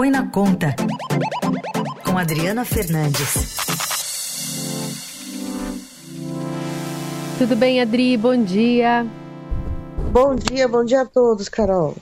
Põe na Conta, com Adriana Fernandes. Tudo bem, Adri? Bom dia. Bom dia, bom dia a todos, Carol.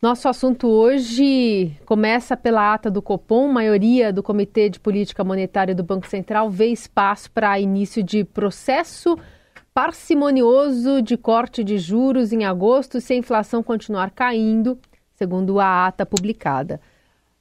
Nosso assunto hoje começa pela ata do Copom. Maioria do Comitê de Política Monetária do Banco Central vê espaço para início de processo parcimonioso de corte de juros em agosto se a inflação continuar caindo, segundo a ata publicada.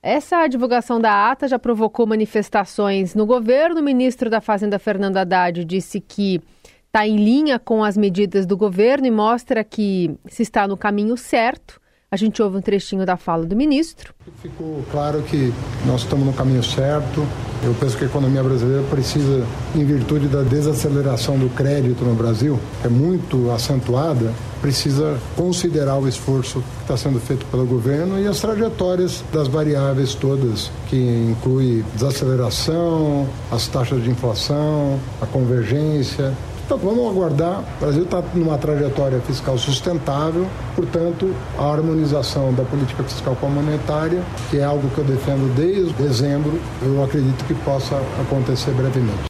Essa divulgação da ata já provocou manifestações no governo. O ministro da Fazenda, Fernando Haddad, disse que está em linha com as medidas do governo e mostra que se está no caminho certo. A gente ouve um trechinho da fala do ministro. Ficou claro que nós estamos no caminho certo. Eu penso que a economia brasileira precisa, em virtude da desaceleração do crédito no Brasil, que é muito acentuada, precisa considerar o esforço que está sendo feito pelo governo e as trajetórias das variáveis todas, que inclui desaceleração, as taxas de inflação, a convergência, então vamos aguardar. O Brasil está numa trajetória fiscal sustentável, portanto, a harmonização da política fiscal com a monetária, que é algo que eu defendo desde dezembro, eu acredito que possa acontecer brevemente.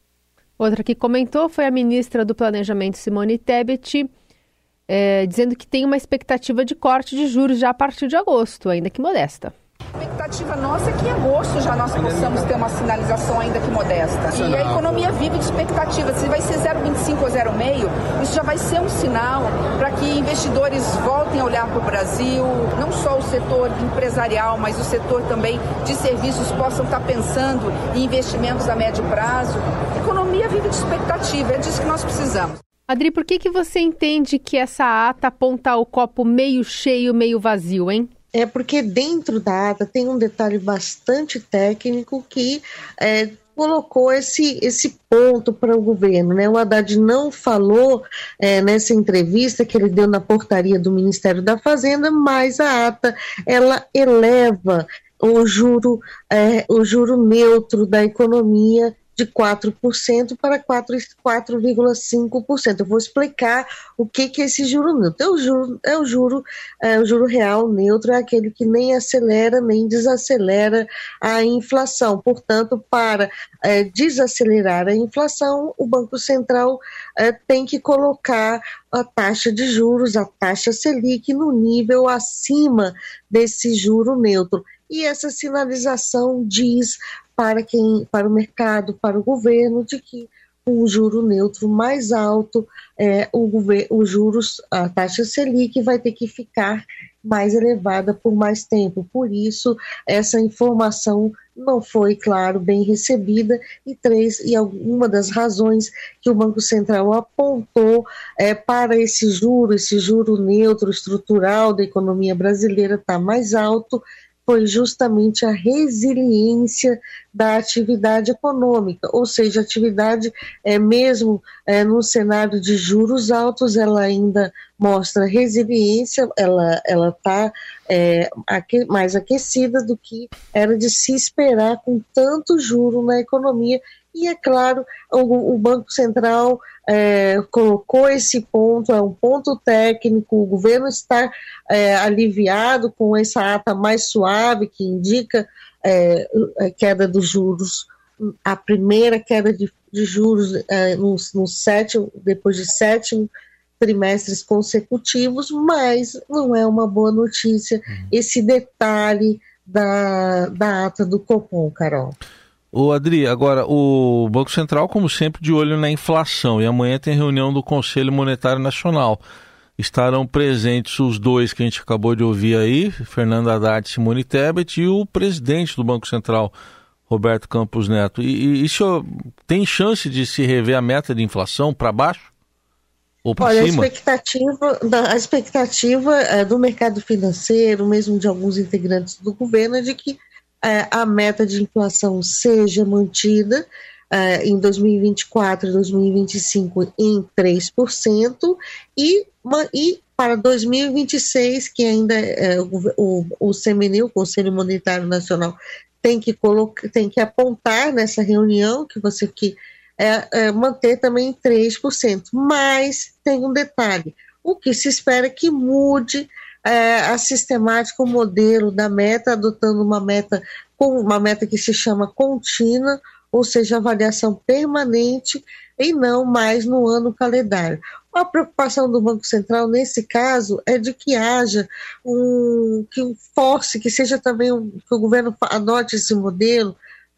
Outra que comentou foi a ministra do Planejamento, Simone Tebet, é, dizendo que tem uma expectativa de corte de juros já a partir de agosto, ainda que modesta. A expectativa nossa é que em agosto já nós possamos ter uma sinalização ainda que modesta. E a economia vive de expectativa. Se vai ser 0,25 ou 0,5, isso já vai ser um sinal para que investidores voltem a olhar para o Brasil, não só o setor empresarial, mas o setor também de serviços possam estar pensando em investimentos a médio prazo. A economia vive de expectativa, é disso que nós precisamos. Adri, por que, que você entende que essa ata aponta o copo meio cheio, meio vazio, hein? É porque dentro da ata tem um detalhe bastante técnico que é, colocou esse, esse ponto para o governo. Né? O Haddad não falou é, nessa entrevista que ele deu na portaria do Ministério da Fazenda, mas a ata ela eleva o juro, é, o juro neutro da economia de 4% para 4,5%. Eu vou explicar o que, que é esse juro neutro. É o juro, é o juro, é o juro real neutro, é aquele que nem acelera nem desacelera a inflação. Portanto, para é, desacelerar a inflação, o Banco Central é, tem que colocar a taxa de juros, a taxa Selic, no nível acima desse juro neutro. E essa sinalização diz para quem, para o mercado, para o governo, de que um juro neutro mais alto, é, o, os juros, a taxa Selic vai ter que ficar mais elevada por mais tempo. Por isso, essa informação não foi, claro, bem recebida e três e uma das razões que o Banco Central apontou é, para esse juro, esse juro neutro estrutural da economia brasileira está mais alto foi justamente a resiliência da atividade econômica, ou seja, a atividade é mesmo é, cenário de juros altos, ela ainda mostra resiliência, ela ela está é, aque, mais aquecida do que era de se esperar com tanto juro na economia. E é claro o, o Banco Central é, colocou esse ponto, é um ponto técnico, o governo está é, aliviado com essa ata mais suave que indica é, a queda dos juros, a primeira queda de, de juros é, no, no sétimo, depois de sete trimestres consecutivos, mas não é uma boa notícia uhum. esse detalhe da, da ata do Copom, Carol. O Adri, agora o Banco Central, como sempre, de olho na inflação e amanhã tem reunião do Conselho Monetário Nacional. Estarão presentes os dois que a gente acabou de ouvir aí, Fernando Haddad e Simone Tebet, e o presidente do Banco Central, Roberto Campos Neto. E, e isso tem chance de se rever a meta de inflação para baixo? Ou para cima? A expectativa, a expectativa é, do mercado financeiro, mesmo de alguns integrantes do governo, é de que é, a meta de inflação seja mantida é, em 2024 e 2025 em 3% e, e para 2026, que ainda é, o, o, o CMNI, o Conselho Monetário Nacional, tem que, colocar, tem que apontar nessa reunião que você que é, é, manter também 3%. Mas tem um detalhe: o que se espera é que mude é, a sistemática, o modelo da meta, adotando uma meta com uma meta que se chama contínua, ou seja, avaliação permanente e não mais no ano calendário. A preocupação do Banco Central nesse caso é de que haja um que force, que seja também um, que o governo adote esse modelo,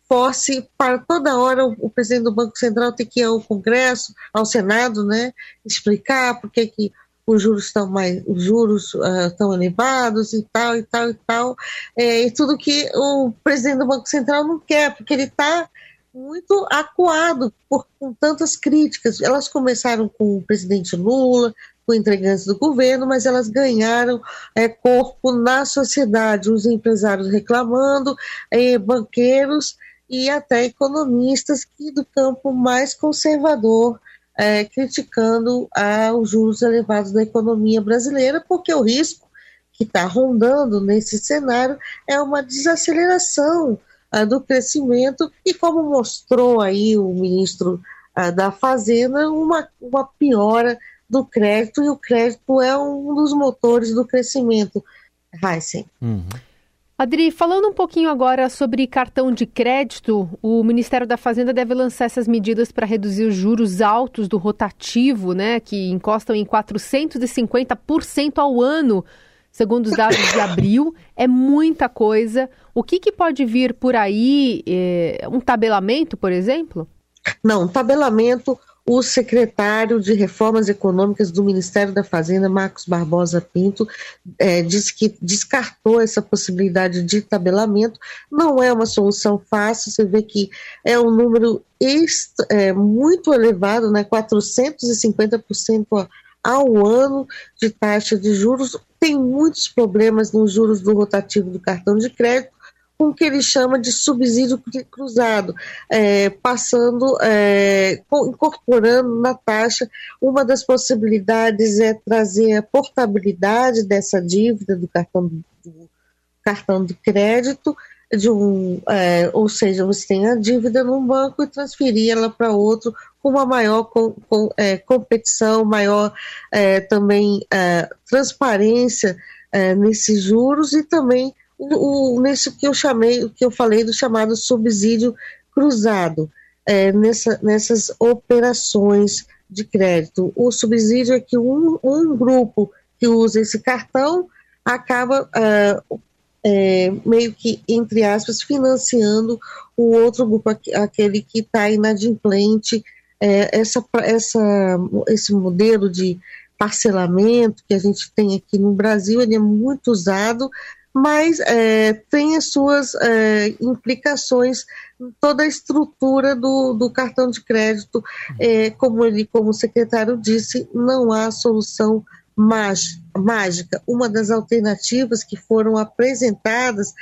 force para toda hora o, presidente do Banco Central ter que ir ao Congresso, ao Senado, né, explicar por que que os juros estão mais, os juros uh, estão elevados e tal e tal e tal, é, e tudo que o presidente do Banco Central não quer, porque ele está muito acuado por, com tantas críticas. Elas começaram com o presidente Lula, com entregantes do governo, mas elas ganharam é, corpo na sociedade, os empresários reclamando, é, banqueiros e até economistas que do campo mais conservador é, criticando ah, os juros elevados da economia brasileira, porque o risco que está rondando nesse cenário é uma desaceleração ah, do crescimento e, como mostrou aí o ministro ah, da Fazenda, uma, uma piora do crédito, e o crédito é um dos motores do crescimento. Heisen. Uhum. Adri, falando um pouquinho agora sobre cartão de crédito, o Ministério da Fazenda deve lançar essas medidas para reduzir os juros altos do rotativo, né, que encostam em 450% ao ano segundo os dados de abril, é muita coisa. O que, que pode vir por aí? É, um tabelamento, por exemplo? Não, tabelamento. O secretário de Reformas Econômicas do Ministério da Fazenda, Marcos Barbosa Pinto, é, disse que descartou essa possibilidade de tabelamento. Não é uma solução fácil, você vê que é um número é, muito elevado, né, 450% ao ano de taxa de juros, tem muitos problemas nos juros do rotativo do cartão de crédito, com o que ele chama de subsídio cruzado, é, passando, é, incorporando na taxa. Uma das possibilidades é trazer a portabilidade dessa dívida do cartão, do cartão de crédito, de um, é, ou seja, você tem a dívida num banco e transferir ela para outro com uma maior com, com, é, competição, maior é, também é, transparência nesses juros e também o, o, que eu chamei, o que eu falei do chamado subsídio cruzado é, nessa, nessas operações de crédito. O subsídio é que um, um grupo que usa esse cartão acaba é, meio que, entre aspas, financiando o outro grupo, aquele que está inadimplente. É, essa, essa, esse modelo de parcelamento que a gente tem aqui no Brasil, ele é muito usado, mas é, tem as suas é, implicações toda a estrutura do, do cartão de crédito. É, como ele, como o secretário disse, não há solução mágica, uma das alternativas que foram apresentadas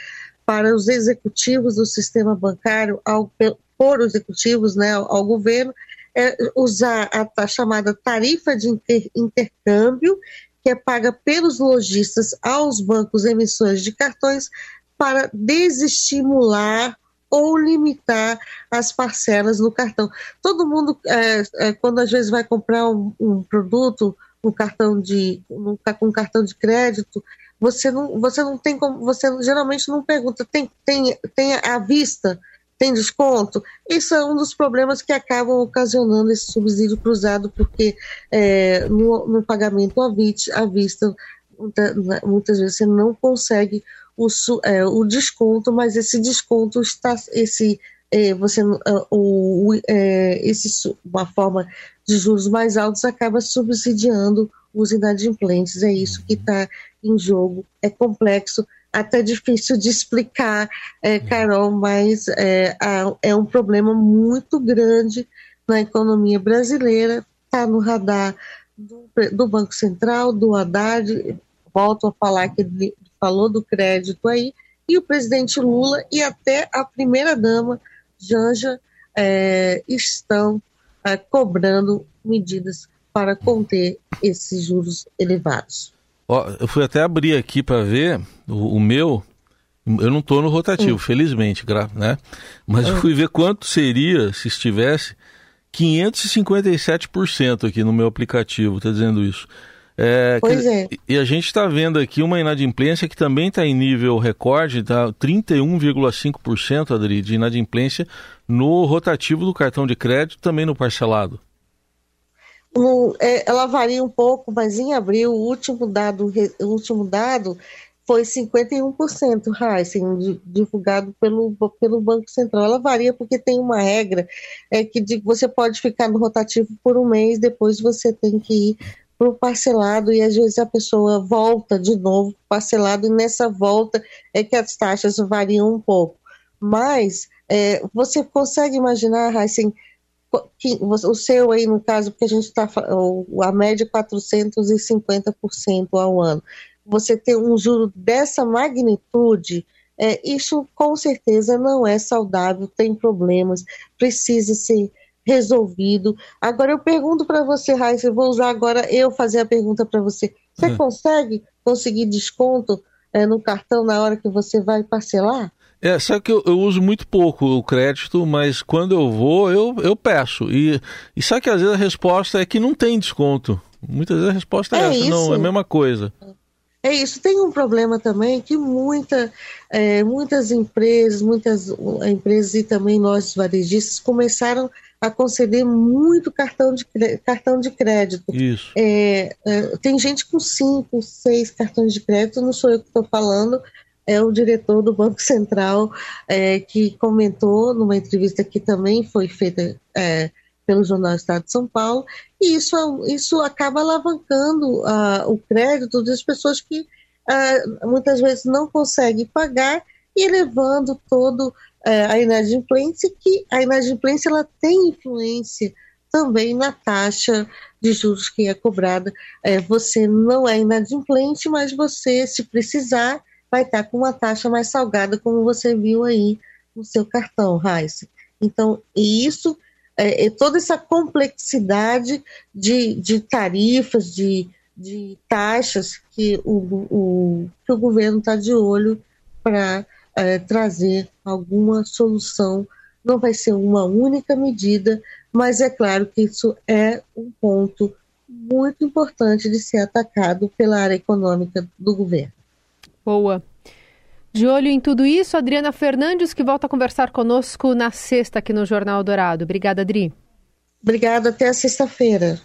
para os executivos do sistema bancário, ao, por executivos né, ao, governo, é usar a, a chamada tarifa de inter, intercâmbio, que é paga pelos lojistas aos bancos emissores de cartões, para desestimular ou limitar as parcelas no cartão. Todo mundo, é, é, quando às vezes vai comprar um, um produto, com cartão de com cartão de crédito, você não, você não tem como, você geralmente não pergunta, tem, tem, tem à vista, tem desconto? Isso é um dos problemas que acabam ocasionando esse subsídio cruzado, porque é, no, no, pagamento à, à vista, muita, muitas vezes você não consegue o, é, o desconto, mas esse desconto está, esse é, você o, o é, esse, uma forma de juros mais altos acaba subsidiando os inadimplentes. É isso que está em jogo. É complexo, até difícil de explicar, é, Carol, mas é, é um problema muito grande na economia brasileira. Está no radar do, do, Banco Central, do Haddad. Volto a falar que ele falou do crédito aí. E o presidente Lula e até a primeira-dama Janja é, estão é, cobrando medidas para conter esses juros elevados. Ó, eu fui até abrir aqui para ver o, o, meu. Eu não estou no rotativo, hum. felizmente, né? Mas eu ah. fui ver quanto seria se estivesse 557% aqui no meu aplicativo, está dizendo isso. É, pois que, é. E a gente está vendo aqui uma inadimplência que também está em nível recorde, tá 31,5%, Adri, de inadimplência no rotativo do cartão de crédito, também no parcelado. É, ela varia um pouco, mas em abril, o último dado, o último dado foi 51%, Heisen, divulgado pelo, pelo Banco Central. Ela varia porque tem uma regra é que você pode ficar no rotativo por um mês, depois você tem que ir para o parcelado e às vezes a pessoa volta de novo para parcelado e nessa volta é que as taxas variam um pouco. Mas é, você consegue imaginar, Heisen, que, o seu aí no caso, porque a gente está a média 450% ao ano você ter um juro dessa magnitude, é, isso com certeza não é saudável, tem problemas, precisa ser resolvido. Agora eu pergunto para você, Raíssa, vou usar agora eu fazer a pergunta para você. Você hum. consegue conseguir desconto é, no cartão na hora que você vai parcelar? É, sabe que eu, eu, uso muito pouco o crédito, mas quando eu vou, eu, eu peço. E, e sabe que às vezes a resposta é que não tem desconto. Muitas vezes a resposta é, é essa, isso. não, é a mesma coisa. É isso. Tem um problema também que muita, é, muitas empresas, muitas empresas e também nós varejistas começaram a conceder muito cartão de, cartão de crédito. Isso. É, é, tem gente com cinco, seis cartões de crédito, não sou eu que estou falando, é o diretor do Banco Central é, que comentou numa entrevista que também foi feita é, pelo Jornal Estado de São Paulo, e isso, isso acaba alavancando uh, o crédito das pessoas que uh, muitas vezes não conseguem pagar e levando todo uh, a inadimplência, que a inadimplência ela tem influência também na taxa de juros que é cobrada. É, você não é inadimplente, mas você, se precisar, vai estar com uma taxa mais salgada, como você viu aí no seu cartão, Raíssa. Então, isso é, é, toda essa complexidade de, de tarifas, de, de taxas que o, o, que o governo está de olho para é, trazer alguma solução. Não vai ser uma única medida, mas é claro que isso é um ponto muito importante de ser atacado pela área econômica do governo. Boa. De olho em tudo isso, Adriana Fernandes, que volta a conversar conosco na sexta aqui no Jornal Dourado. Obrigada, Adri. Obrigada, até sexta-feira.